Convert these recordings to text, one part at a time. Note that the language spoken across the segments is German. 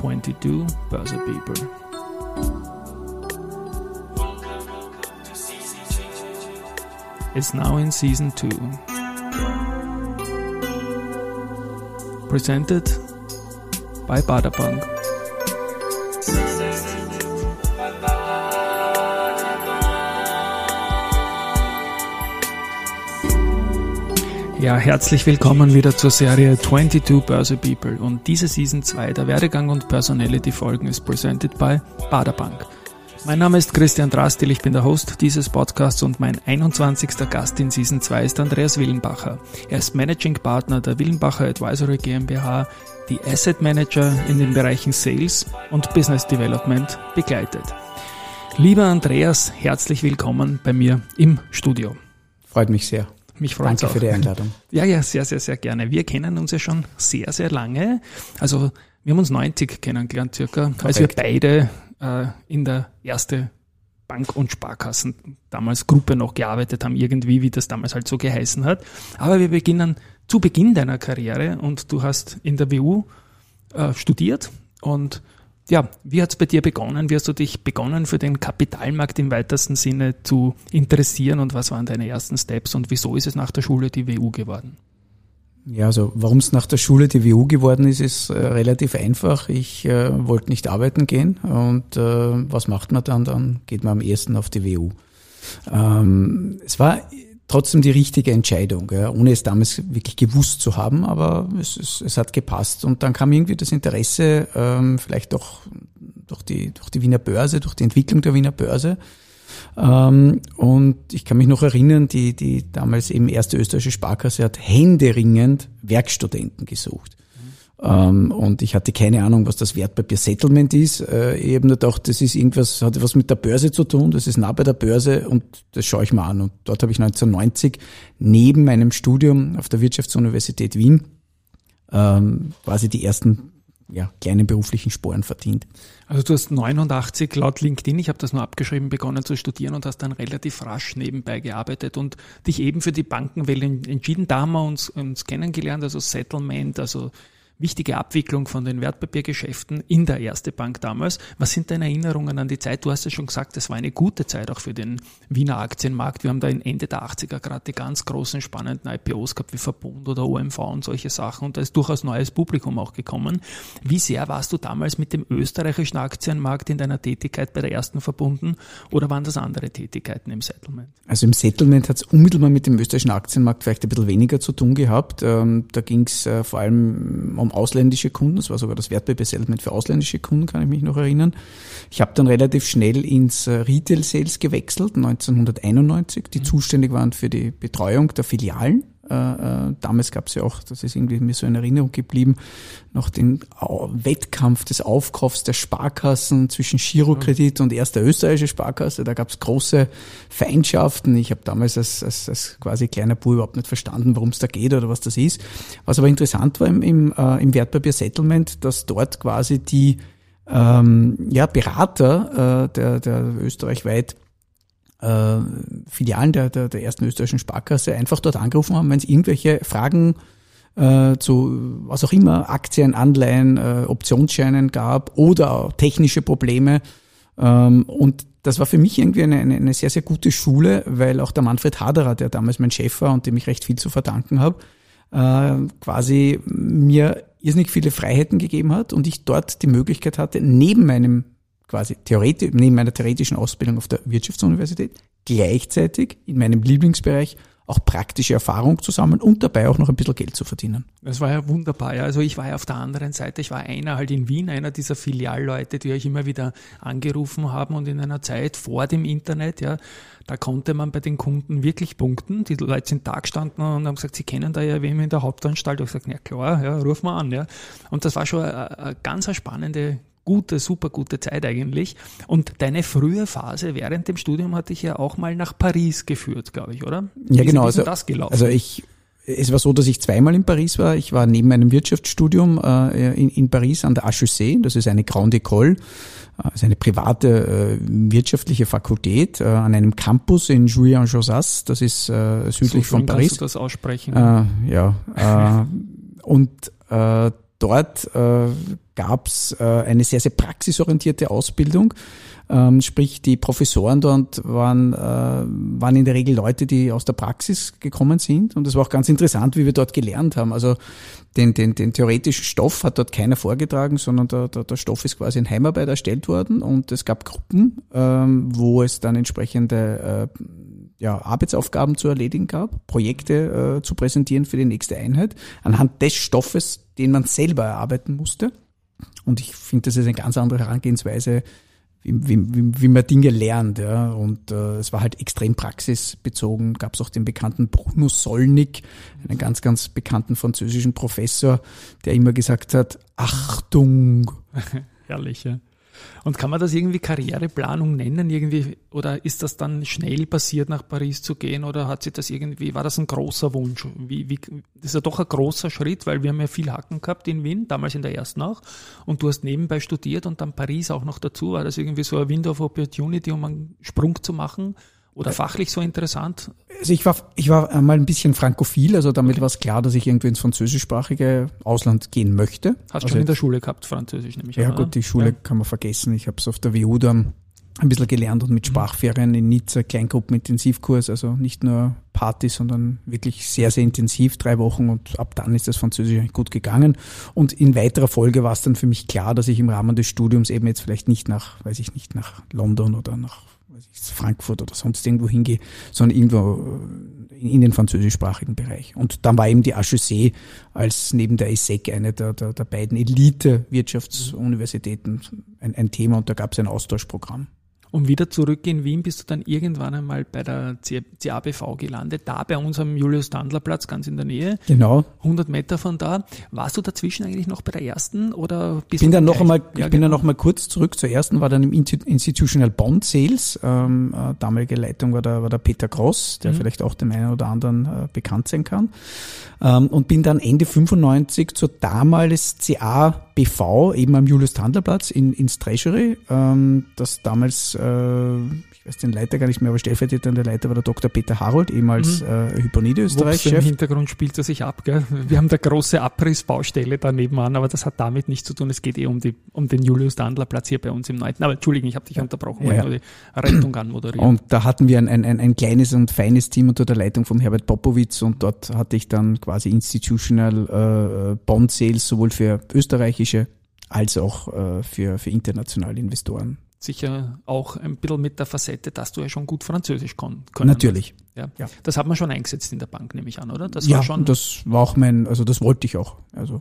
22 Börse People. It's now in season 2. Presented by Baderbank. Ja, herzlich willkommen wieder zur Serie 22 Börse People und diese Season 2 der Werdegang und Personality Folgen ist presented by Baderbank. Mein Name ist Christian Drastil, ich bin der Host dieses Podcasts und mein 21. Gast in Season 2 ist Andreas Willenbacher. Er ist Managing Partner der Willenbacher Advisory GmbH, die Asset Manager in den Bereichen Sales und Business Development begleitet. Lieber Andreas, herzlich willkommen bei mir im Studio. Freut mich sehr. Mich freut Danke auch. für die Einladung. Ja, ja, sehr, sehr, sehr gerne. Wir kennen uns ja schon sehr, sehr lange. Also wir haben uns 90 kennengelernt circa, als wir beide äh, in der erste Bank- und Sparkassen, damals Gruppe noch gearbeitet haben, irgendwie, wie das damals halt so geheißen hat. Aber wir beginnen zu Beginn deiner Karriere und du hast in der WU äh, studiert und ja, wie hat's bei dir begonnen? Wie hast du dich begonnen für den Kapitalmarkt im weitesten Sinne zu interessieren und was waren deine ersten Steps und wieso ist es nach der Schule die WU geworden? Ja, also warum es nach der Schule die WU geworden ist, ist äh, relativ einfach. Ich äh, wollte nicht arbeiten gehen und äh, was macht man dann? Dann geht man am ersten auf die WU. Ähm, es war trotzdem die richtige Entscheidung, ja, ohne es damals wirklich gewusst zu haben, aber es, es, es hat gepasst. Und dann kam irgendwie das Interesse, ähm, vielleicht doch durch die, durch die Wiener Börse, durch die Entwicklung der Wiener Börse. Ähm, und ich kann mich noch erinnern, die, die damals eben erste österreichische Sparkasse hat händeringend Werkstudenten gesucht. Ähm, und ich hatte keine Ahnung, was das Wertpapier-Settlement ist. Äh, ich habe nur gedacht, das ist irgendwas, hat was mit der Börse zu tun, das ist nah bei der Börse und das schaue ich mal an. Und dort habe ich 1990 neben meinem Studium auf der Wirtschaftsuniversität Wien ähm, quasi die ersten ja, kleinen beruflichen Sporen verdient. Also du hast 89 laut LinkedIn, ich habe das nur abgeschrieben, begonnen zu studieren und hast dann relativ rasch nebenbei gearbeitet und dich eben für die Bankenwelt entschieden. Da haben wir uns, uns kennengelernt, also Settlement, also wichtige Abwicklung von den Wertpapiergeschäften in der Erste Bank damals. Was sind deine Erinnerungen an die Zeit? Du hast ja schon gesagt, es war eine gute Zeit auch für den Wiener Aktienmarkt. Wir haben da Ende der 80er gerade die ganz großen spannenden IPOs gehabt wie Verbund oder OMV und solche Sachen und da ist durchaus neues Publikum auch gekommen. Wie sehr warst du damals mit dem österreichischen Aktienmarkt in deiner Tätigkeit bei der Ersten verbunden oder waren das andere Tätigkeiten im Settlement? Also im Settlement hat es unmittelbar mit dem österreichischen Aktienmarkt vielleicht ein bisschen weniger zu tun gehabt. Ähm, da ging es äh, vor allem um ausländische Kunden. Das war sogar das Wertpapier-Settlement für ausländische Kunden, kann ich mich noch erinnern. Ich habe dann relativ schnell ins Retail-Sales gewechselt, 1991, die zuständig waren für die Betreuung der Filialen. Äh, damals gab es ja auch, das ist irgendwie mir so in Erinnerung geblieben, noch den Wettkampf des Aufkaufs der Sparkassen zwischen Girokredit und erster österreichische Sparkasse. Da gab es große Feindschaften. Ich habe damals als, als, als quasi kleiner Bub überhaupt nicht verstanden, worum es da geht oder was das ist. Was aber interessant war im, im, äh, im Wertpapier-Settlement, dass dort quasi die ähm, ja, Berater äh, der, der österreichweit äh, Filialen der, der, der ersten österreichischen Sparkasse einfach dort angerufen haben, wenn es irgendwelche Fragen äh, zu was auch immer, Aktien, Anleihen, äh, Optionsscheinen gab oder technische Probleme. Ähm, und das war für mich irgendwie eine, eine, eine sehr, sehr gute Schule, weil auch der Manfred Haderer, der damals mein Chef war und dem ich recht viel zu verdanken habe, äh, quasi mir irrsinnig viele Freiheiten gegeben hat und ich dort die Möglichkeit hatte, neben meinem quasi theoretisch, neben meiner theoretischen Ausbildung auf der Wirtschaftsuniversität gleichzeitig in meinem Lieblingsbereich auch praktische Erfahrung zu sammeln und dabei auch noch ein bisschen Geld zu verdienen. Das war ja wunderbar. Ja. Also ich war ja auf der anderen Seite, ich war einer halt in Wien, einer dieser Filialleute, die euch immer wieder angerufen haben und in einer Zeit vor dem Internet, ja, da konnte man bei den Kunden wirklich punkten. Die Leute sind da gestanden und haben gesagt, sie kennen da ja wem in der Hauptanstalt. Ich gesagt, ja klar, ja, ruf mal an. Ja. Und das war schon eine, eine ganz spannende gute, super gute Zeit eigentlich. Und deine frühe Phase während dem Studium hatte ich ja auch mal nach Paris geführt, glaube ich, oder? Ja, genau. Also, das gelaufen? also ich, es war so, dass ich zweimal in Paris war. Ich war neben meinem Wirtschaftsstudium äh, in, in Paris an der HEC. Das ist eine Grande École. Also eine private äh, wirtschaftliche Fakultät äh, an einem Campus in Juillan-Josas, das ist äh, südlich so von Paris. Kannst du das aussprechen? Äh, ja. Und dort äh, gab's äh, eine sehr, sehr praxisorientierte Ausbildung. Ähm, sprich, die Professoren dort waren, äh, waren in der Regel Leute, die aus der Praxis gekommen sind. Und es war auch ganz interessant, wie wir dort gelernt haben. Also den, den, den theoretischen Stoff hat dort keiner vorgetragen, sondern der, der, der Stoff ist quasi in Heimarbeit erstellt worden. Und es gab Gruppen, ähm, wo es dann entsprechende äh, ja, Arbeitsaufgaben zu erledigen gab, Projekte zu präsentieren für die nächste Einheit, anhand des Stoffes, den man selber erarbeiten musste. Und ich finde, das ist eine ganz andere Herangehensweise wie, wie, wie man Dinge lernt. Ja. Und äh, es war halt extrem praxisbezogen. Gab es auch den bekannten Bruno Solnik, einen ganz, ganz bekannten französischen Professor, der immer gesagt hat, Achtung. Herrlich, ja. Und kann man das irgendwie Karriereplanung nennen irgendwie oder ist das dann schnell passiert, nach Paris zu gehen oder hat sich das irgendwie, war das ein großer Wunsch? Wie, wie, das ist ja doch ein großer Schritt, weil wir haben ja viel Hacken gehabt in Wien, damals in der ersten auch und du hast nebenbei studiert und dann Paris auch noch dazu. War das irgendwie so ein Window of Opportunity, um einen Sprung zu machen? Oder fachlich so interessant? Also ich war, ich war einmal ein bisschen frankophil, also damit okay. war es klar, dass ich irgendwie ins französischsprachige Ausland gehen möchte. Hast also schon in der Schule gehabt, Französisch nämlich. Ja an, gut, die Schule ja. kann man vergessen. Ich habe es auf der WU dann ein bisschen gelernt und mit mhm. Sprachferien in Nizza, Kleingruppenintensivkurs, also nicht nur Party, sondern wirklich sehr, sehr intensiv, drei Wochen und ab dann ist das Französisch eigentlich gut gegangen. Und in weiterer Folge war es dann für mich klar, dass ich im Rahmen des Studiums eben jetzt vielleicht nicht nach, weiß ich nicht, nach London oder nach Frankfurt oder sonst irgendwo hingehe, sondern irgendwo äh, in den französischsprachigen Bereich. Und dann war eben die HEC als neben der ESSEC eine der, der, der beiden Elite-Wirtschaftsuniversitäten ein, ein Thema und da gab es ein Austauschprogramm. Und wieder zurück in Wien bist du dann irgendwann einmal bei der CABV gelandet, da bei uns am Julius-Dandler-Platz, ganz in der Nähe. Genau. 100 Meter von da. Warst du dazwischen eigentlich noch bei der ersten oder bist bin du dann noch einmal, ja, Ich bin genau. dann noch mal kurz zurück zur ersten, war dann im Institutional Bond Sales. Ähm, äh, damalige Leitung war der, war der Peter Gross, der mhm. vielleicht auch dem einen oder anderen äh, bekannt sein kann. Ähm, und bin dann Ende 95 zur damals CABV, eben am Julius-Dandler-Platz in, ins Treasury, ähm, das damals äh, ich weiß den Leiter gar nicht mehr, aber stellvertretender Leiter war der Dr. Peter Harold, ehemals mhm. äh, Hyponide Österreich. Im Hintergrund spielt er sich ab, gell? Wir haben da große Abrissbaustelle da nebenan, aber das hat damit nichts zu tun. Es geht eh um, die, um den Julius Dandler Platz hier bei uns im Neunten. Aber Entschuldigung, ich habe dich unterbrochen, ja, ja. nur die Rettung anmoderiert. Und da hatten wir ein, ein, ein, ein kleines und feines Team unter der Leitung von Herbert Popowitz und dort hatte ich dann quasi Institutional äh, Bond Sales sowohl für österreichische als auch äh, für, für internationale Investoren sicher auch ein bisschen mit der Facette, dass du ja schon gut Französisch können. Natürlich. Ja. ja. Das hat man schon eingesetzt in der Bank, nehme ich an, oder? Das ja, war schon das war auch mein, also das wollte ich auch. Also.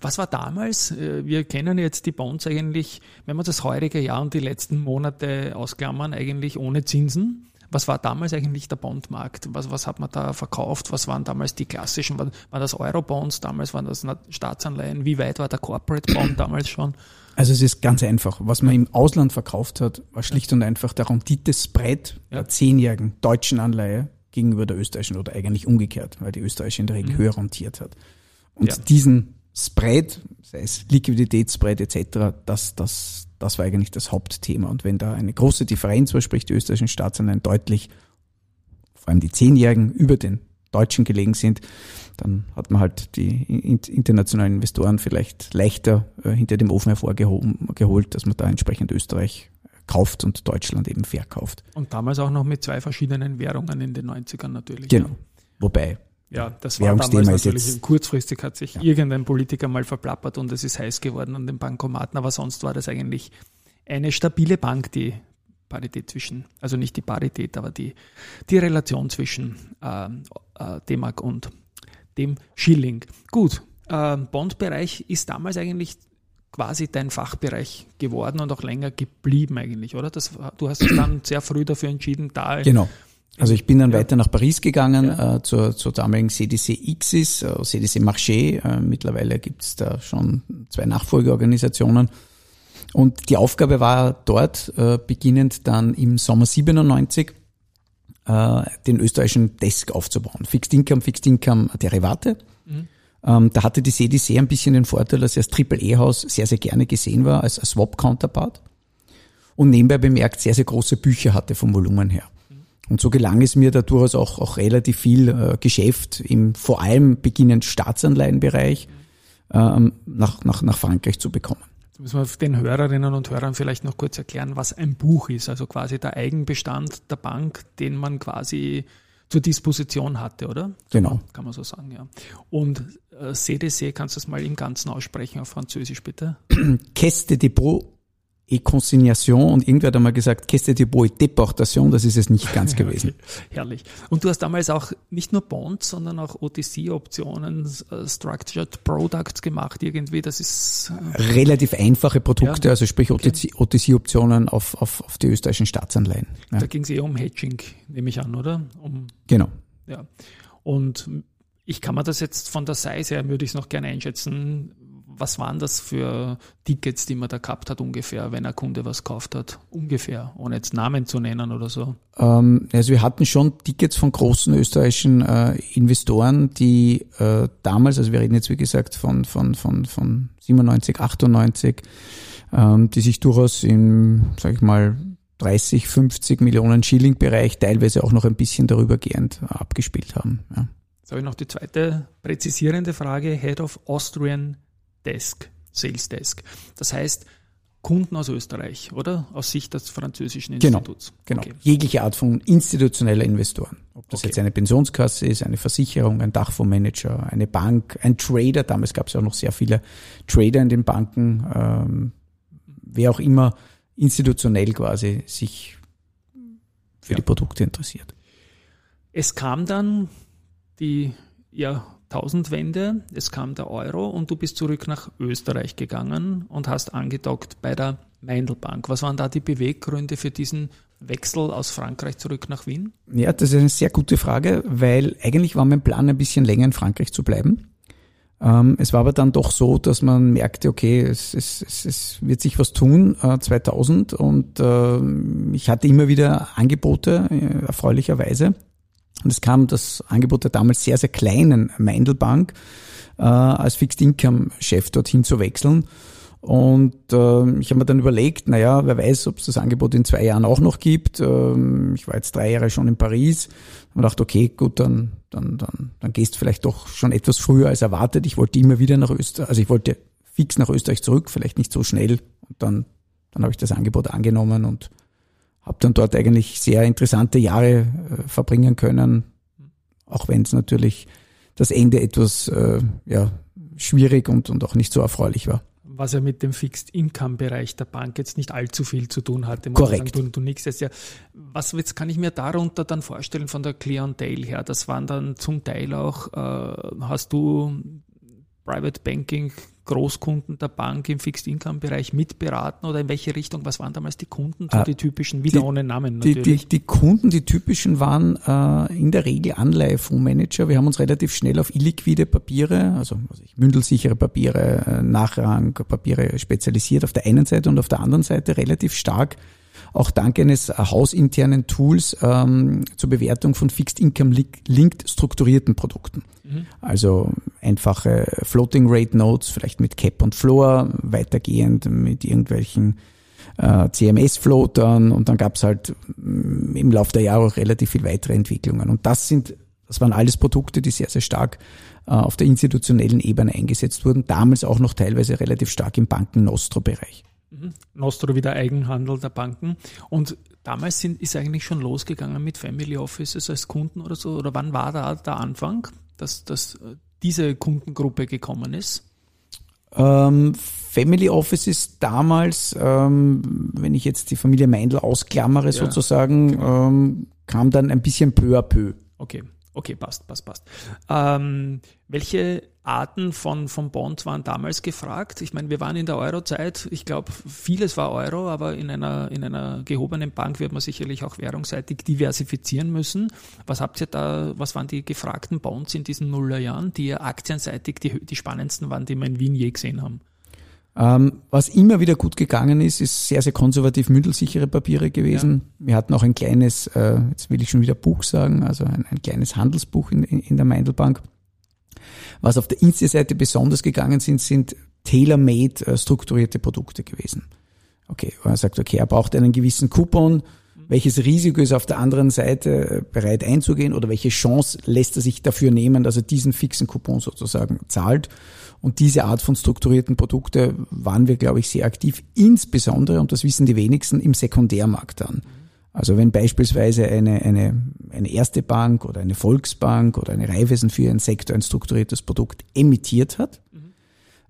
Was war damals? Äh, wir kennen jetzt die Bonds eigentlich, wenn wir das heurige Jahr und die letzten Monate ausklammern, eigentlich ohne Zinsen. Was war damals eigentlich der Bondmarkt? Was, was hat man da verkauft? Was waren damals die klassischen? War, war das Eurobonds? Damals waren das Staatsanleihen? Wie weit war der Corporate Bond damals schon? Also es ist ganz einfach. Was man im Ausland verkauft hat, war schlicht und einfach der Rendite-Spread ja. der zehnjährigen deutschen Anleihe gegenüber der österreichischen oder eigentlich umgekehrt, weil die österreichische in der Regel mhm. höher rentiert hat. Und ja. diesen Spread, sei es Liquiditätsspread etc., das, das, das war eigentlich das Hauptthema. Und wenn da eine große Differenz war, sprich die österreichischen Staatsanleihen deutlich, vor allem die zehnjährigen, über den Deutschen gelegen sind, dann hat man halt die internationalen Investoren vielleicht leichter äh, hinter dem Ofen hervorgeholt, dass man da entsprechend Österreich kauft und Deutschland eben verkauft. Und damals auch noch mit zwei verschiedenen Währungen in den 90ern natürlich. Genau. Ja. Wobei. Ja, das war damals natürlich, kurzfristig hat sich ja. irgendein Politiker mal verplappert und es ist heiß geworden an den Bankomaten, aber sonst war das eigentlich eine stabile Bank, die Parität zwischen, also nicht die Parität, aber die, die Relation zwischen äh, äh, D-Mark und dem Schilling. Gut, äh, Bond-Bereich ist damals eigentlich quasi dein Fachbereich geworden und auch länger geblieben eigentlich, oder? Das, du hast dich dann sehr früh dafür entschieden, da. Genau. Also ich bin dann ja. weiter nach Paris gegangen, ja. äh, zur, zur damaligen CDC Xis, äh, CDC Marché. Äh, mittlerweile gibt es da schon zwei Nachfolgeorganisationen. Und die Aufgabe war dort, äh, beginnend dann im Sommer 97, äh, den österreichischen Desk aufzubauen. Fixed Income, Fixed Income Derivate. Mhm. Ähm, da hatte die CDC ein bisschen den Vorteil, dass sie als Triple-E-Haus sehr, sehr gerne gesehen war als, als Swap-Counterpart und nebenbei bemerkt sehr, sehr große Bücher hatte vom Volumen her. Und so gelang es mir da durchaus auch, auch relativ viel äh, Geschäft im vor allem beginnend Staatsanleihenbereich, ähm, nach, nach, nach Frankreich zu bekommen. Jetzt müssen wir den Hörerinnen und Hörern vielleicht noch kurz erklären, was ein Buch ist. Also quasi der Eigenbestand der Bank, den man quasi zur Disposition hatte, oder? Genau. Kann man so sagen, ja. Und äh, CDC, kannst du das mal im Ganzen aussprechen auf Französisch, bitte? Caisse de dépôt et consignation und irgendwer hat einmal gesagt, Caisse de dépôt et déportation, das ist es nicht ganz gewesen. okay. Herrlich. Und du hast damals auch nicht nur Bonds, sondern auch OTC-Optionen, äh, Structured Products gemacht irgendwie, das ist... Äh, Relativ einfache Produkte, ja. also sprich OTC-Optionen auf, auf, auf die österreichischen Staatsanleihen. Ja. Da ging es eher um Hedging, nehme ich an, oder? Um, genau. Ja. Und ich kann mir das jetzt von der Size her, würde ich es noch gerne einschätzen, was waren das für Tickets, die man da gehabt hat ungefähr, wenn ein Kunde was gekauft hat? Ungefähr, ohne jetzt Namen zu nennen oder so. Ähm, also wir hatten schon Tickets von großen österreichischen äh, Investoren, die äh, damals, also wir reden jetzt wie gesagt von, von, von, von 97, 98, ähm, die sich durchaus im, sag ich mal, 30, 50 Millionen Schilling Bereich, teilweise auch noch ein bisschen darüber gehend abgespielt haben. Ja. Jetzt habe ich noch die zweite präzisierende Frage. Head of Austrian Desk, Sales Desk. Das heißt, Kunden aus Österreich, oder? Aus Sicht des französischen genau, Instituts. Genau, genau. Okay. Jegliche Art von institutioneller Investoren. Ob das okay. jetzt eine Pensionskasse ist, eine Versicherung, ein Dachfondsmanager, eine Bank, ein Trader. Damals gab es ja auch noch sehr viele Trader in den Banken. Ähm, wer auch immer institutionell quasi sich für ja. die Produkte interessiert. Es kam dann die ja, Tausendwende, es kam der Euro und du bist zurück nach Österreich gegangen und hast angedockt bei der Meindelbank. Was waren da die Beweggründe für diesen Wechsel aus Frankreich zurück nach Wien? Ja, das ist eine sehr gute Frage, weil eigentlich war mein Plan, ein bisschen länger in Frankreich zu bleiben. Ähm, es war aber dann doch so, dass man merkte, okay, es, es, es, es wird sich was tun, äh, 2000 und äh, ich hatte immer wieder Angebote, äh, erfreulicherweise und es kam das Angebot der damals sehr, sehr kleinen Meindelbank äh, als Fixed Income Chef dorthin zu wechseln. Und äh, ich habe mir dann überlegt, naja, wer weiß, ob es das Angebot in zwei Jahren auch noch gibt. Ähm, ich war jetzt drei Jahre schon in Paris und dachte, okay, gut, dann, dann, dann, dann gehst du vielleicht doch schon etwas früher als erwartet. Ich wollte immer wieder nach Österreich, also ich wollte fix nach Österreich zurück, vielleicht nicht so schnell. Und dann, dann habe ich das Angebot angenommen und habe dann dort eigentlich sehr interessante Jahre äh, verbringen können, auch wenn es natürlich das Ende etwas äh, ja, schwierig und, und auch nicht so erfreulich war. Was ja mit dem Fixed Income Bereich der Bank jetzt nicht allzu viel zu tun hatte. Korrekt. Sagen, du, du nix ja. Was jetzt kann ich mir darunter dann vorstellen von der Clientele her? Das waren dann zum Teil auch, äh, hast du Private Banking Großkunden der Bank im Fixed-Income-Bereich mitberaten oder in welche Richtung? Was waren damals die Kunden, so ah, die typischen, wieder die, ohne Namen natürlich? Die, die, die, Kunden, die typischen waren äh, in der Regel Anleihefondsmanager. Wir haben uns relativ schnell auf illiquide Papiere, also ich, mündelsichere Papiere, äh, Nachrangpapiere spezialisiert auf der einen Seite und auf der anderen Seite relativ stark auch dank eines hausinternen Tools ähm, zur Bewertung von Fixed Income linked strukturierten Produkten. Mhm. Also einfache Floating Rate Notes, vielleicht mit Cap und Floor, weitergehend mit irgendwelchen äh, CMS-Floatern und dann gab es halt mm, im Laufe der Jahre auch relativ viel weitere Entwicklungen. Und das sind, das waren alles Produkte, die sehr, sehr stark äh, auf der institutionellen Ebene eingesetzt wurden, damals auch noch teilweise relativ stark im Banken-Nostro-Bereich. Mhm. Nostro wieder Eigenhandel der Banken. Und damals sind, ist eigentlich schon losgegangen mit Family Offices als Kunden oder so. Oder wann war da der Anfang, dass, dass äh, diese Kundengruppe gekommen ist? Ähm, Family Offices damals, ähm, wenn ich jetzt die Familie Meindl ausklammere ja, sozusagen, genau. ähm, kam dann ein bisschen peu à peu. Okay. Okay, passt, passt, passt. Ähm, welche Arten von, von Bonds waren damals gefragt? Ich meine, wir waren in der Euro-Zeit. Ich glaube, vieles war Euro, aber in einer, in einer gehobenen Bank wird man sicherlich auch währungsseitig diversifizieren müssen. Was habt ihr da, was waren die gefragten Bonds in diesen Nullerjahren, die ihr aktienseitig die, die spannendsten waren, die wir in Wien je gesehen haben? Ähm, was immer wieder gut gegangen ist, ist sehr, sehr konservativ mündelsichere Papiere gewesen. Ja. Wir hatten auch ein kleines, äh, jetzt will ich schon wieder Buch sagen, also ein, ein kleines Handelsbuch in, in, in der Meindelbank. Was auf der Insti-Seite besonders gegangen sind, sind tailor-made äh, strukturierte Produkte gewesen. Okay, er sagt, okay, er braucht einen gewissen Coupon, welches Risiko ist auf der anderen Seite bereit einzugehen oder welche Chance lässt er sich dafür nehmen, dass er diesen fixen Coupon sozusagen zahlt. Und diese Art von strukturierten Produkte waren wir, glaube ich, sehr aktiv, insbesondere, und das wissen die wenigsten, im Sekundärmarkt an. Also wenn beispielsweise eine, eine, eine erste Bank oder eine Volksbank oder eine Raiffeisen für ihren Sektor ein strukturiertes Produkt emittiert hat,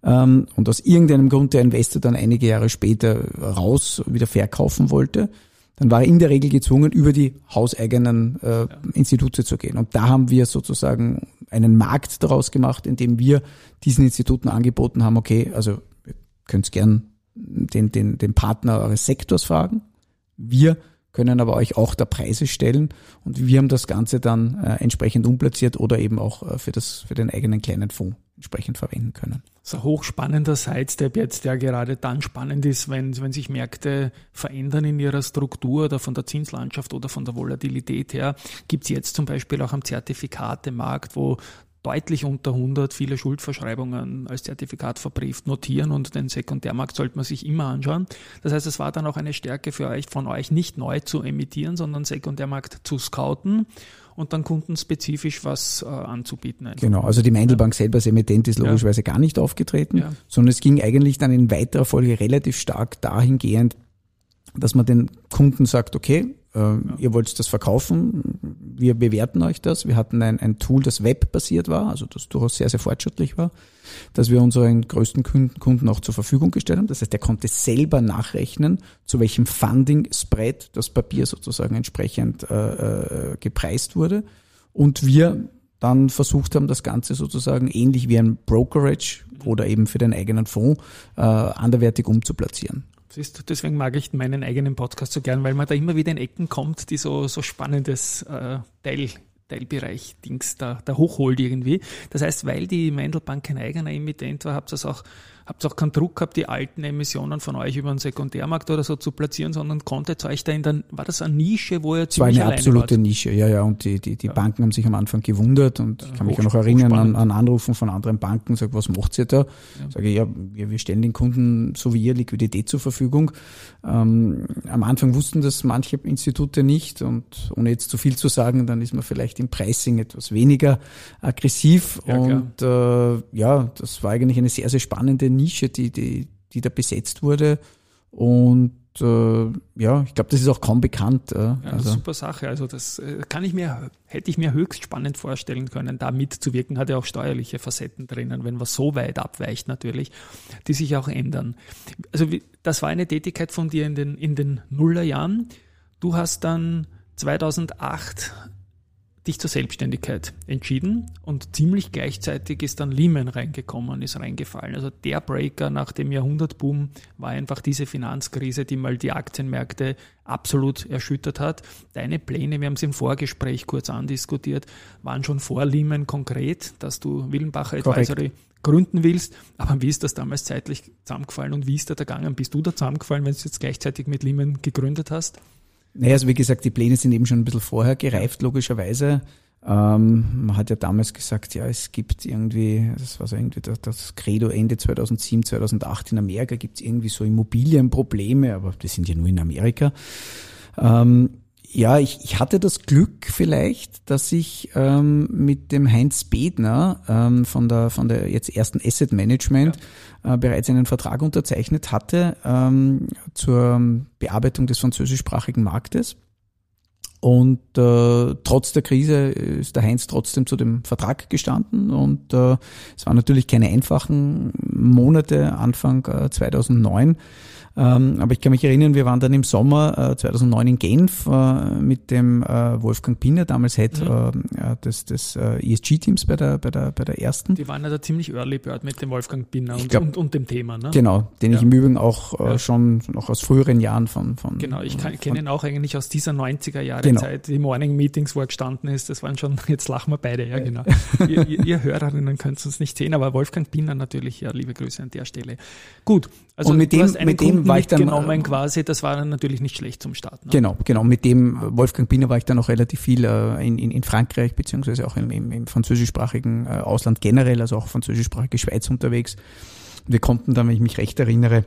ähm, und aus irgendeinem Grund der Investor dann einige Jahre später raus wieder verkaufen wollte, dann war er in der Regel gezwungen, über die hauseigenen äh, ja. Institute zu gehen. Und da haben wir sozusagen einen Markt daraus gemacht, indem wir diesen Instituten angeboten haben, okay, also ihr könnt gern den, den, den Partner eures Sektors fragen. Wir können aber euch auch der Preise stellen und wir haben das Ganze dann äh, entsprechend umplatziert oder eben auch äh, für, das, für den eigenen kleinen Fonds entsprechend verwenden können. Das ist ein hochspannender Sidestep jetzt, der gerade dann spannend ist, wenn, wenn sich Märkte verändern in ihrer Struktur oder von der Zinslandschaft oder von der Volatilität her. Gibt es jetzt zum Beispiel auch am Zertifikatemarkt, wo deutlich unter 100 viele Schuldverschreibungen als Zertifikat verbrieft notieren und den Sekundärmarkt sollte man sich immer anschauen. Das heißt, es war dann auch eine Stärke für euch, von euch nicht neu zu emittieren, sondern Sekundärmarkt zu scouten und dann kundenspezifisch was äh, anzubieten. Einfach. Genau, also die Meindelbank selber als Emittent ist logischerweise ja. gar nicht aufgetreten, ja. sondern es ging eigentlich dann in weiterer Folge relativ stark dahingehend, dass man den Kunden sagt, okay, äh, ja. ihr wollt das verkaufen, wir bewerten euch das. Wir hatten ein, ein Tool, das webbasiert war, also das durchaus sehr, sehr fortschrittlich war, dass wir unseren größten Kunden, Kunden auch zur Verfügung gestellt haben. Das heißt, der konnte selber nachrechnen, zu welchem Funding-Spread das Papier sozusagen entsprechend äh, äh, gepreist wurde. Und wir dann versucht haben, das Ganze sozusagen ähnlich wie ein Brokerage oder eben für den eigenen Fonds äh, anderwertig umzuplatzieren. Siehst du, deswegen mag ich meinen eigenen Podcast so gern, weil man da immer wieder in Ecken kommt, die so, so spannendes äh, Teil, Teilbereich Dings da, da hochholt irgendwie. Das heißt, weil die Mendelbank kein eigener Emittent war, habt ihr das auch habt auch keinen Druck gehabt, die alten Emissionen von euch über den Sekundärmarkt oder so zu platzieren, sondern konntet euch da in der, war das eine Nische, wo ihr ziemlich Es war eine absolute wart? Nische, ja, ja, und die, die, die ja. Banken haben sich am Anfang gewundert und ich kann mich auch noch erinnern an, an Anrufen von anderen Banken, sag, was macht ihr da? Ja. Sage ich, ja, wir, wir stellen den Kunden so wie ihr Liquidität zur Verfügung. Ähm, am Anfang wussten das manche Institute nicht und ohne jetzt zu viel zu sagen, dann ist man vielleicht im Pricing etwas weniger aggressiv ja, und äh, ja, das war eigentlich eine sehr, sehr spannende Nische, die, die, die da besetzt wurde. Und äh, ja, ich glaube, das ist auch kaum bekannt. Äh, ja, also. super Sache. Also das äh, kann ich mir, hätte ich mir höchst spannend vorstellen können, da mitzuwirken. Hat ja auch steuerliche Facetten drinnen, wenn was so weit abweicht natürlich, die sich auch ändern. Also das war eine Tätigkeit von dir in den, in den Nullerjahren. Du hast dann 2008 dich zur Selbstständigkeit entschieden und ziemlich gleichzeitig ist dann Lehman reingekommen, ist reingefallen. Also der Breaker nach dem Jahrhundertboom war einfach diese Finanzkrise, die mal die Aktienmärkte absolut erschüttert hat. Deine Pläne, wir haben es im Vorgespräch kurz andiskutiert, waren schon vor Lehman konkret, dass du Willenbacher Advisory gründen willst. Aber wie ist das damals zeitlich zusammengefallen und wie ist da gegangen? Bist du da zusammengefallen, wenn du jetzt gleichzeitig mit Lehman gegründet hast? Naja, also wie gesagt, die Pläne sind eben schon ein bisschen vorher gereift, logischerweise. Ähm, man hat ja damals gesagt, ja, es gibt irgendwie, das war so irgendwie das, das Credo Ende 2007, 2008 in Amerika, gibt es irgendwie so Immobilienprobleme, aber das sind ja nur in Amerika. Ähm, ja, ich, ich hatte das Glück vielleicht, dass ich ähm, mit dem Heinz Bedner ähm, von der von der jetzt ersten Asset Management ja. äh, bereits einen Vertrag unterzeichnet hatte ähm, zur Bearbeitung des französischsprachigen Marktes. Und äh, trotz der Krise ist der Heinz trotzdem zu dem Vertrag gestanden. Und äh, es waren natürlich keine einfachen Monate Anfang äh, 2009. Ähm, aber ich kann mich erinnern, wir waren dann im Sommer äh, 2009 in Genf äh, mit dem äh, Wolfgang Pinner, damals Head mhm. Äh, des, des äh, ESG-Teams bei der, bei, der, bei der ersten. Die waren ja da ziemlich early bird mit dem Wolfgang Pinner und, glaub, und, und, dem Thema. Ne? Genau, den ja. ich im Übrigen auch äh, ja. schon noch aus früheren Jahren von... von genau, ich kenne ihn auch eigentlich aus dieser 90er Jahre genau. Zeit, die Morning Meetings, wo er gestanden ist, das waren schon, jetzt lachen wir beide, ja genau. ihr, ihr, ihr Hörerinnen könnt es uns nicht sehen, aber Wolfgang Pinner natürlich, ja, liebe Grüße an der Stelle. Gut, also und mit dem, mit dem war ich dann genommen quasi, das war dann natürlich nicht schlecht zum Starten. Ne? Genau, genau. Mit dem Wolfgang Binner war ich dann noch relativ viel äh, in, in, in Frankreich beziehungsweise auch im, im, im französischsprachigen äh, Ausland generell, also auch französischsprachige Schweiz unterwegs. wir konnten dann, wenn ich mich recht erinnere,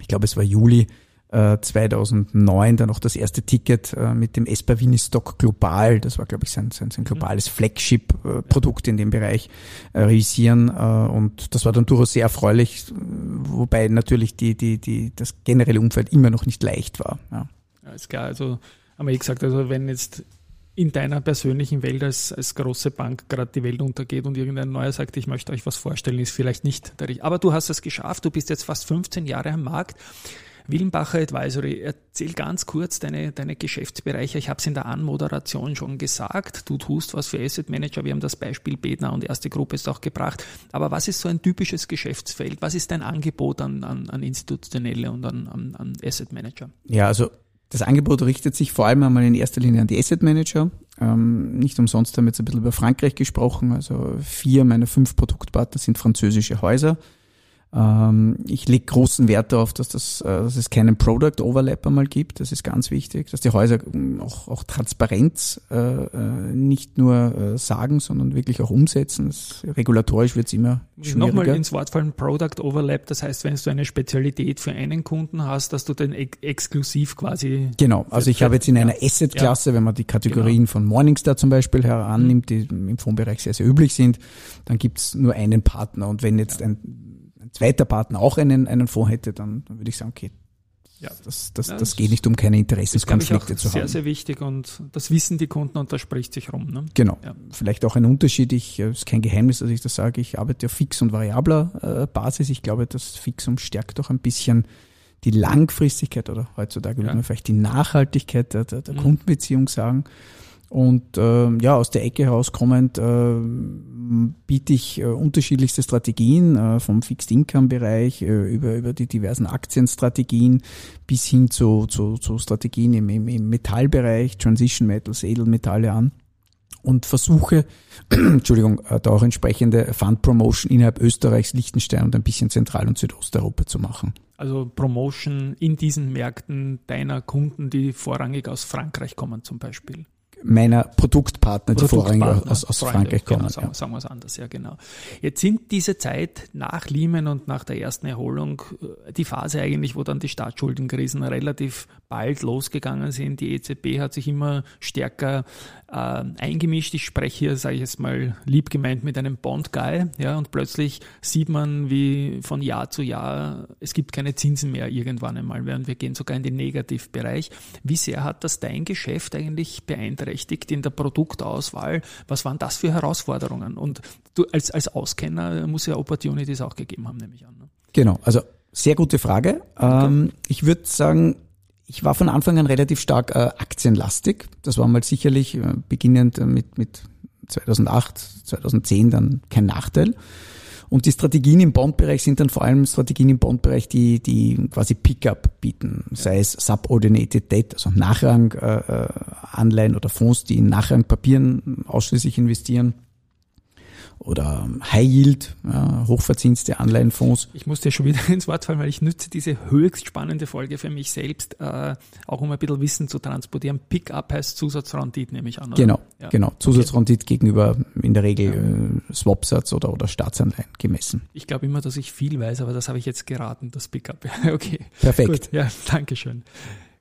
ich glaube es war Juli, 2009 dann auch das erste Ticket äh, mit dem Espavini Stock Global, das war glaube ich sein, sein, sein globales Flagship-Produkt in dem Bereich, äh, realisieren äh, und das war dann durchaus sehr erfreulich, wobei natürlich die, die, die, das generelle Umfeld immer noch nicht leicht war. Ja, ja ist klar, also haben wir eh gesagt, also wenn jetzt in deiner persönlichen Welt als, als große Bank gerade die Welt untergeht und irgendein neuer sagt, ich möchte euch was vorstellen, ist vielleicht nicht der richtige. Aber du hast es geschafft, du bist jetzt fast 15 Jahre am Markt. Willenbacher Advisory, erzähl ganz kurz deine, deine Geschäftsbereiche. Ich habe es in der Anmoderation schon gesagt. Du tust was für Asset Manager. Wir haben das Beispiel Bedner und erste Gruppe ist auch gebracht. Aber was ist so ein typisches Geschäftsfeld? Was ist dein Angebot an, an, an Institutionelle und an, an, an Asset Manager? Ja, also das Angebot richtet sich vor allem einmal in erster Linie an die Asset Manager. Ähm, nicht umsonst haben wir jetzt ein bisschen über Frankreich gesprochen. Also vier meiner fünf Produktpartner sind französische Häuser. Ähm, ich lege großen Wert darauf, dass, das, äh, dass es keinen Product Overlap einmal gibt. Das ist ganz wichtig, dass die Häuser ähm, auch, auch Transparenz äh, äh, nicht nur äh, sagen, sondern wirklich auch umsetzen. Das, regulatorisch wird es immer schwieriger. Nochmal ins Wort fallen, Product Overlap. Das heißt, wenn du eine Spezialität für einen Kunden hast, dass du den ex exklusiv quasi. Genau. Also ich habe jetzt in einer Asset-Klasse, ja. wenn man die Kategorien genau. von Morningstar zum Beispiel herannimmt, die im Fondsbereich sehr, sehr üblich sind, dann gibt es nur einen Partner. Und wenn jetzt ja. ein ein zweiter Partner auch einen, einen Fonds hätte, dann, dann würde ich sagen, okay, ja. das, das, ja, das, das geht nicht um keine Interessenskonflikte zu haben. Sehr, sehr wichtig und das wissen die Kunden und das spricht sich rum. Ne? Genau. Ja. Vielleicht auch ein Unterschied. Ich, es ist kein Geheimnis, dass ich das sage. Ich arbeite auf fix und variabler äh, Basis. Ich glaube, das Fixum stärkt auch ein bisschen die Langfristigkeit oder heutzutage würde man vielleicht die Nachhaltigkeit der, der, der mhm. Kundenbeziehung sagen. Und äh, ja, aus der Ecke herauskommend äh, biete ich äh, unterschiedlichste Strategien äh, vom Fixed Income Bereich äh, über über die diversen Aktienstrategien bis hin zu zu, zu Strategien im, im, im Metallbereich, Transition Metals, Edelmetalle an und versuche, Entschuldigung, äh, da auch entsprechende Fund Promotion innerhalb Österreichs, Liechtenstein und ein bisschen Zentral- und Südosteuropa zu machen. Also Promotion in diesen Märkten deiner Kunden, die vorrangig aus Frankreich kommen zum Beispiel meiner Produktpartner, die vorrangig aus, aus Freunde, Frankreich kommen. Genau, sagen, ja. sagen wir es anders, ja genau. Jetzt sind diese Zeit nach Lehman und nach der ersten Erholung äh, die Phase eigentlich, wo dann die Staatsschuldenkrisen relativ bald losgegangen sind. Die EZB hat sich immer stärker äh, eingemischt. Ich spreche hier, sage ich jetzt mal, lieb gemeint mit einem Bond-Guy, ja, und plötzlich sieht man, wie von Jahr zu Jahr es gibt keine Zinsen mehr irgendwann einmal, während wir gehen sogar in den Negativbereich. Wie sehr hat das dein Geschäft eigentlich beeinträchtigt? in der Produktauswahl. Was waren das für Herausforderungen? Und du als, als Auskenner muss ja Opportunities auch gegeben haben, nehme ich an. Ne? Genau, also sehr gute Frage. Ähm, ich würde sagen, ich war von Anfang an relativ stark äh, aktienlastig. Das war mal sicherlich äh, beginnend mit, mit 2008, 2010 dann kein Nachteil. Und die Strategien im Bondbereich sind dann vor allem Strategien im Bondbereich, die, die quasi Pickup bieten, sei es Subordinated Debt, also Nachrang äh, äh, Anleihen oder Fonds, die in Nachrang Papieren ausschließlich investieren oder High Yield, ja, hochverzinste Anleihenfonds. Ich muss dir schon wieder ins Wort fallen, weil ich nütze diese höchst spannende Folge für mich selbst, äh, auch um ein bisschen Wissen zu transportieren. Pickup heißt Zusatzrendit, nehme ich an. Oder? Genau, ja. genau. Zusatzrendit okay. gegenüber in der Regel äh, Swapsatz oder, oder Staatsanleihen gemessen. Ich glaube immer, dass ich viel weiß, aber das habe ich jetzt geraten, das Pickup. okay. Perfekt. Gut. Ja, danke schön.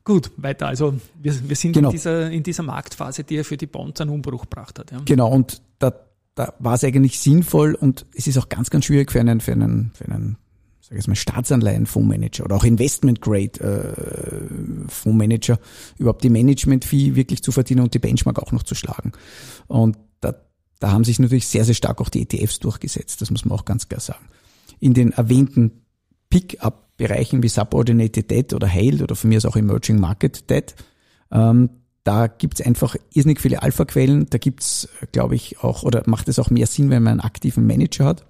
Gut, weiter. Also wir, wir sind genau. in, dieser, in dieser Marktphase, die ja für die Bonds einen Umbruch gebracht hat. Ja. Genau, und da da war es eigentlich sinnvoll und es ist auch ganz, ganz schwierig für einen, für einen, für einen sag ich mal, Staatsanleihen-Fondsmanager oder auch Investment-Grade-Fondsmanager äh, überhaupt die Management-Fee wirklich zu verdienen und die Benchmark auch noch zu schlagen. Und da, da haben sich natürlich sehr, sehr stark auch die ETFs durchgesetzt, das muss man auch ganz klar sagen. In den erwähnten Pick-up-Bereichen wie Subordinated Debt oder Hailed oder von mir ist auch Emerging Market Debt, ähm, da gibt's einfach irrsinnig viele Alpha-Quellen. Da gibt's, glaube ich, auch, oder macht es auch mehr Sinn, wenn man einen aktiven Manager hat.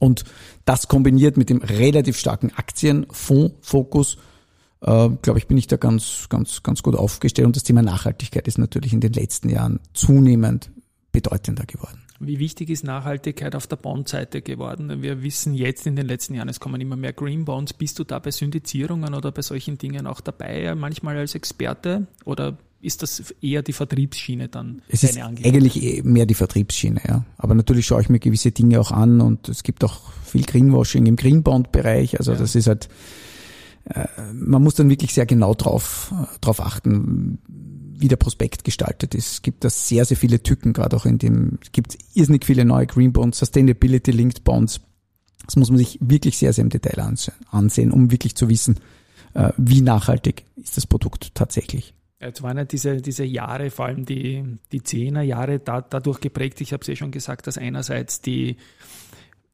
Und das kombiniert mit dem relativ starken Aktienfonds-Fokus, äh, glaube ich, bin ich da ganz, ganz, ganz gut aufgestellt. Und das Thema Nachhaltigkeit ist natürlich in den letzten Jahren zunehmend bedeutender geworden. Wie wichtig ist Nachhaltigkeit auf der Bondseite geworden? Wir wissen jetzt in den letzten Jahren, es kommen immer mehr Green Bonds. Bist du da bei Syndizierungen oder bei solchen Dingen auch dabei, manchmal als Experte? Oder ist das eher die Vertriebsschiene dann? Es ist eigentlich mehr die Vertriebsschiene, ja. Aber natürlich schaue ich mir gewisse Dinge auch an und es gibt auch viel Greenwashing im Greenbond-Bereich. Also ja. das ist halt äh, man muss dann wirklich sehr genau drauf, äh, drauf achten, wie der Prospekt gestaltet ist. Es gibt da sehr, sehr viele Tücken, gerade auch in dem, es gibt irrsinnig viele neue Green Bonds, Sustainability Linked Bonds. Das muss man sich wirklich sehr, sehr im Detail ansehen, um wirklich zu wissen, äh, wie nachhaltig ist das Produkt tatsächlich. Jetzt waren ja diese, diese Jahre, vor allem die, die Zehnerjahre, da, dadurch geprägt, ich habe es eh schon gesagt, dass einerseits die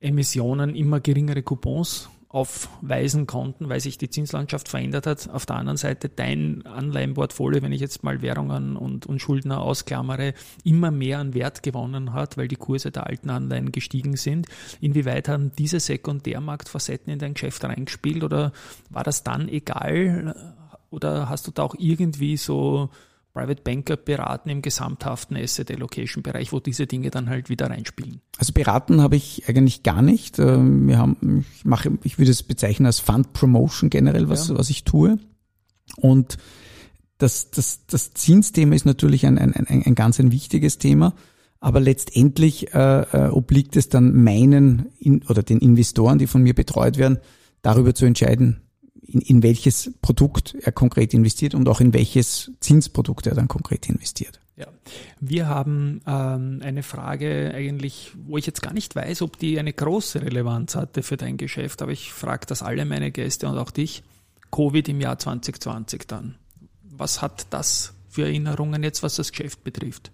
Emissionen immer geringere Coupons aufweisen konnten, weil sich die Zinslandschaft verändert hat. Auf der anderen Seite dein Anleihenportfolio, wenn ich jetzt mal Währungen und, und Schuldner ausklammere, immer mehr an Wert gewonnen hat, weil die Kurse der alten Anleihen gestiegen sind. Inwieweit haben diese Sekundärmarktfacetten in dein Geschäft reingespielt oder war das dann egal? Oder hast du da auch irgendwie so Private Banker beraten im gesamthaften Asset Allocation Bereich, wo diese Dinge dann halt wieder reinspielen? Also beraten habe ich eigentlich gar nicht. Ähm, wir haben, ich mache, ich würde es bezeichnen als Fund Promotion generell, was, ja. was ich tue. Und das, das, das Zinsthema ist natürlich ein, ein, ein, ein ganz ein wichtiges Thema. Aber letztendlich äh, äh, obliegt es dann meinen in, oder den Investoren, die von mir betreut werden, darüber zu entscheiden, in, in welches Produkt er konkret investiert und auch in welches Zinsprodukt er dann konkret investiert. Ja, wir haben ähm, eine Frage eigentlich, wo ich jetzt gar nicht weiß, ob die eine große Relevanz hatte für dein Geschäft, aber ich frage das alle meine Gäste und auch dich. Covid im Jahr 2020 dann. Was hat das für Erinnerungen jetzt, was das Geschäft betrifft?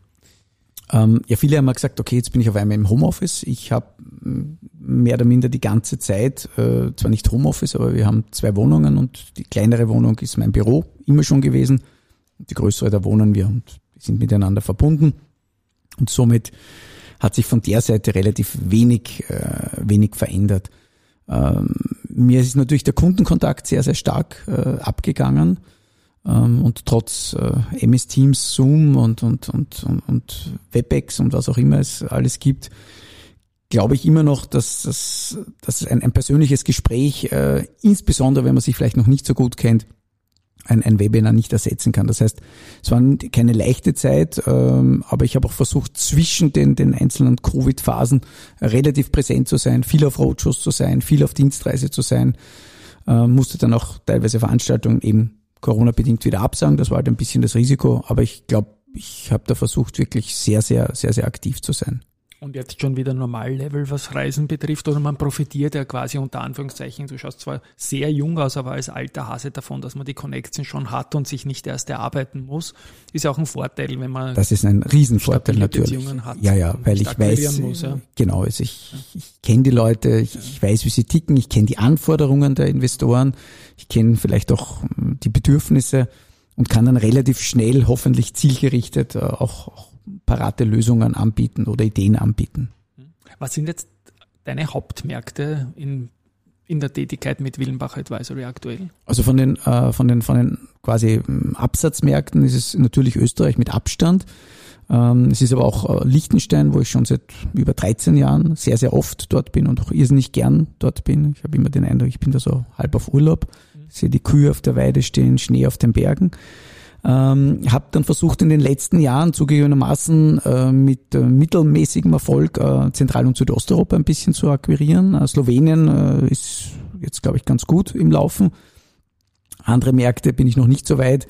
Ähm, ja, viele haben gesagt, okay, jetzt bin ich auf einmal im Homeoffice. Ich habe mm, mehr oder minder die ganze Zeit, äh, zwar nicht Homeoffice, aber wir haben zwei Wohnungen und die kleinere Wohnung ist mein Büro, immer schon gewesen. Die größere, da wohnen wir und sind miteinander verbunden. Und somit hat sich von der Seite relativ wenig, äh, wenig verändert. Ähm, mir ist natürlich der Kundenkontakt sehr, sehr stark äh, abgegangen. Ähm, und trotz äh, MS Teams, Zoom und, und, und, und, und WebEx und was auch immer es alles gibt, glaube ich immer noch, dass, dass, dass ein, ein persönliches Gespräch, äh, insbesondere wenn man sich vielleicht noch nicht so gut kennt, ein, ein Webinar nicht ersetzen kann. Das heißt, es war keine leichte Zeit, ähm, aber ich habe auch versucht, zwischen den, den einzelnen Covid-Phasen relativ präsent zu sein, viel auf Roadshows zu sein, viel auf Dienstreise zu sein, äh, musste dann auch teilweise Veranstaltungen eben Corona-bedingt wieder absagen. Das war halt ein bisschen das Risiko, aber ich glaube, ich habe da versucht, wirklich sehr, sehr, sehr, sehr aktiv zu sein. Und jetzt schon wieder Normallevel, was Reisen betrifft, oder man profitiert ja quasi unter Anführungszeichen, du schaust zwar sehr jung aus, aber als alter Hase davon, dass man die Connection schon hat und sich nicht erst erarbeiten muss, ist ja auch ein Vorteil, wenn man Das ist ein Riesenvorteil natürlich. Hat ja, ja, weil ich weiß, muss, ja. genau, also ich, ich, ich kenne die Leute, ich, ich weiß, wie sie ticken, ich kenne die Anforderungen der Investoren, ich kenne vielleicht auch hm, die Bedürfnisse und kann dann relativ schnell, hoffentlich zielgerichtet, äh, auch, auch parate Lösungen anbieten oder Ideen anbieten. Was sind jetzt deine Hauptmärkte in, in der Tätigkeit mit Willenbach Advisory aktuell? Also von den, äh, von den, von den quasi hm, Absatzmärkten ist es natürlich Österreich mit Abstand. Ähm, es ist aber auch äh, Liechtenstein, wo ich schon seit über 13 Jahren sehr, sehr oft dort bin und auch irrsinnig gern dort bin. Ich habe immer den Eindruck, ich bin da so halb auf Urlaub, mhm. sehe die Kühe auf der Weide stehen, Schnee auf den Bergen. Ähm, habe dann versucht in den letzten Jahren zugegebenermaßen äh, mit äh, mittelmäßigem Erfolg äh, Zentral- und Südosteuropa ein bisschen zu akquirieren. Äh, Slowenien äh, ist jetzt, glaube ich, ganz gut im Laufen. Andere Märkte bin ich noch nicht so weit.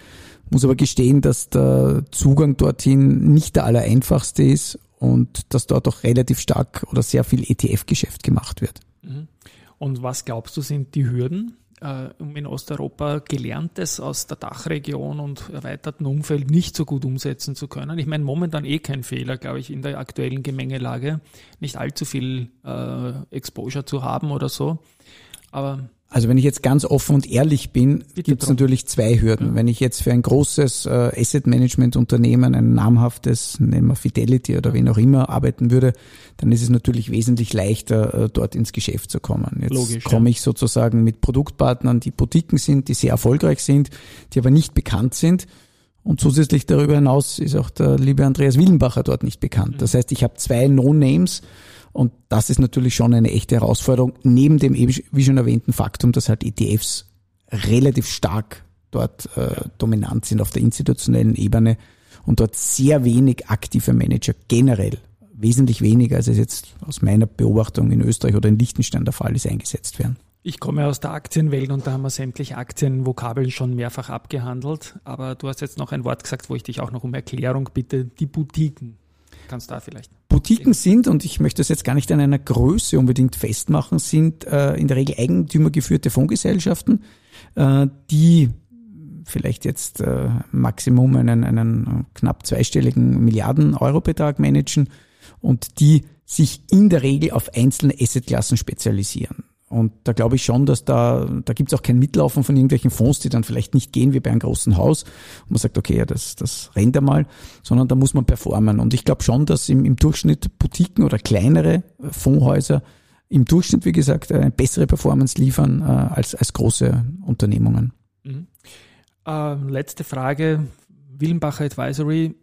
Muss aber gestehen, dass der Zugang dorthin nicht der allereinfachste ist und dass dort auch relativ stark oder sehr viel ETF-Geschäft gemacht wird. Mhm. Und was glaubst du sind die Hürden, in Osteuropa Gelerntes aus der Dachregion und erweiterten Umfeld nicht so gut umsetzen zu können? Ich meine, momentan eh kein Fehler, glaube ich, in der aktuellen Gemengelage, nicht allzu viel äh, Exposure zu haben oder so. Aber also wenn ich jetzt ganz offen und ehrlich bin, gibt es natürlich zwei Hürden. Ja. Wenn ich jetzt für ein großes äh, Asset Management Unternehmen, ein namhaftes, nennen wir Fidelity oder wen auch immer, arbeiten würde, dann ist es natürlich wesentlich leichter, äh, dort ins Geschäft zu kommen. Jetzt Logisch, komme ich sozusagen mit Produktpartnern, die Boutiquen sind, die sehr erfolgreich sind, die aber nicht bekannt sind. Und zusätzlich darüber hinaus ist auch der liebe Andreas Willenbacher dort nicht bekannt. Mhm. Das heißt, ich habe zwei No-Names, und das ist natürlich schon eine echte Herausforderung, neben dem eben, wie schon erwähnten Faktum, dass halt ETFs relativ stark dort äh, dominant sind auf der institutionellen Ebene und dort sehr wenig aktive Manager generell, wesentlich weniger als es jetzt aus meiner Beobachtung in Österreich oder in Liechtenstein der Fall ist, eingesetzt werden. Ich komme aus der Aktienwelt und da haben wir sämtliche Aktienvokabeln schon mehrfach abgehandelt. Aber du hast jetzt noch ein Wort gesagt, wo ich dich auch noch um Erklärung bitte. Die Boutiquen. Kannst du da vielleicht? Boutiquen sind, und ich möchte das jetzt gar nicht an einer Größe unbedingt festmachen, sind äh, in der Regel eigentümergeführte Fondsgesellschaften, äh, die vielleicht jetzt äh, Maximum einen, einen knapp zweistelligen Milliarden-Euro-Betrag managen und die sich in der Regel auf einzelne Assetklassen spezialisieren. Und da glaube ich schon, dass da, da gibt es auch kein Mitlaufen von irgendwelchen Fonds, die dann vielleicht nicht gehen wie bei einem großen Haus. Und man sagt, okay, ja, das, das rennt einmal, sondern da muss man performen. Und ich glaube schon, dass im, im Durchschnitt Boutiquen oder kleinere Fondshäuser im Durchschnitt, wie gesagt, eine bessere Performance liefern äh, als, als große Unternehmungen. Mhm. Äh, letzte Frage. Willenbacher Advisory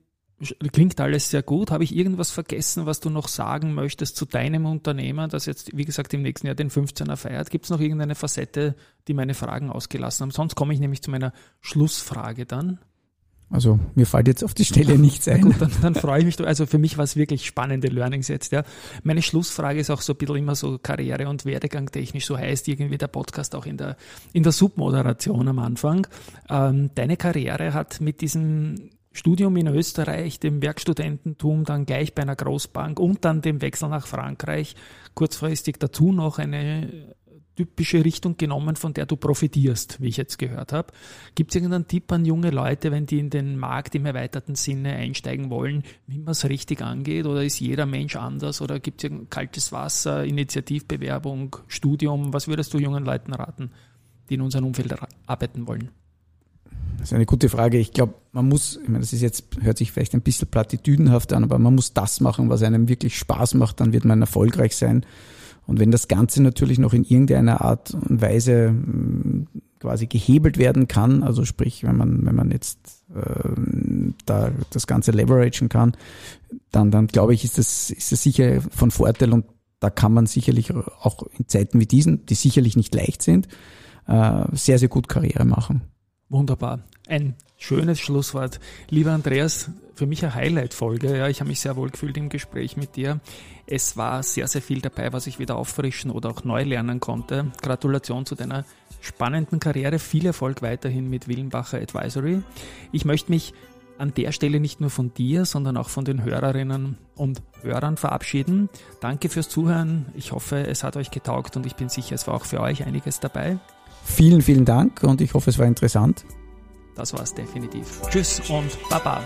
Klingt alles sehr gut. Habe ich irgendwas vergessen, was du noch sagen möchtest zu deinem Unternehmen, das jetzt, wie gesagt, im nächsten Jahr den 15er feiert? Gibt es noch irgendeine Facette, die meine Fragen ausgelassen haben? Sonst komme ich nämlich zu meiner Schlussfrage dann. Also mir fällt jetzt auf die Stelle nichts ein. Gut, dann, dann freue ich mich. Also für mich war es wirklich spannende Learnings jetzt. Ja. Meine Schlussfrage ist auch so ein bisschen immer so Karriere- und Werdegang technisch. So heißt irgendwie der Podcast auch in der, in der Submoderation am Anfang. Ähm, deine Karriere hat mit diesem Studium in Österreich, dem Werkstudententum, dann gleich bei einer Großbank und dann dem Wechsel nach Frankreich, kurzfristig dazu noch eine typische Richtung genommen, von der du profitierst, wie ich jetzt gehört habe. Gibt es irgendeinen Tipp an junge Leute, wenn die in den Markt im erweiterten Sinne einsteigen wollen, wie man es richtig angeht? Oder ist jeder Mensch anders? Oder gibt es kaltes Wasser, Initiativbewerbung, Studium? Was würdest du jungen Leuten raten, die in unserem Umfeld arbeiten wollen? Das ist eine gute Frage. Ich glaube, man muss, ich meine, das ist jetzt, hört sich vielleicht ein bisschen platitüdenhaft an, aber man muss das machen, was einem wirklich Spaß macht, dann wird man erfolgreich sein. Und wenn das Ganze natürlich noch in irgendeiner Art und Weise hm, quasi gehebelt werden kann, also sprich, wenn man, wenn man jetzt äh, da das Ganze leveragen kann, dann, dann glaube ich, ist das, ist das sicher von Vorteil und da kann man sicherlich auch in Zeiten wie diesen, die sicherlich nicht leicht sind, äh, sehr, sehr gut Karriere machen. Wunderbar. Ein schönes Schlusswort. Lieber Andreas, für mich eine Highlight-Folge. Ja, ich habe mich sehr wohl gefühlt im Gespräch mit dir. Es war sehr, sehr viel dabei, was ich wieder auffrischen oder auch neu lernen konnte. Gratulation zu deiner spannenden Karriere. Viel Erfolg weiterhin mit Willenbacher Advisory. Ich möchte mich an der Stelle nicht nur von dir, sondern auch von den Hörerinnen und Hörern verabschieden. Danke fürs Zuhören. Ich hoffe, es hat euch getaugt und ich bin sicher, es war auch für euch einiges dabei. Vielen, vielen Dank und ich hoffe, es war interessant. Das war es definitiv. Tschüss und Baba.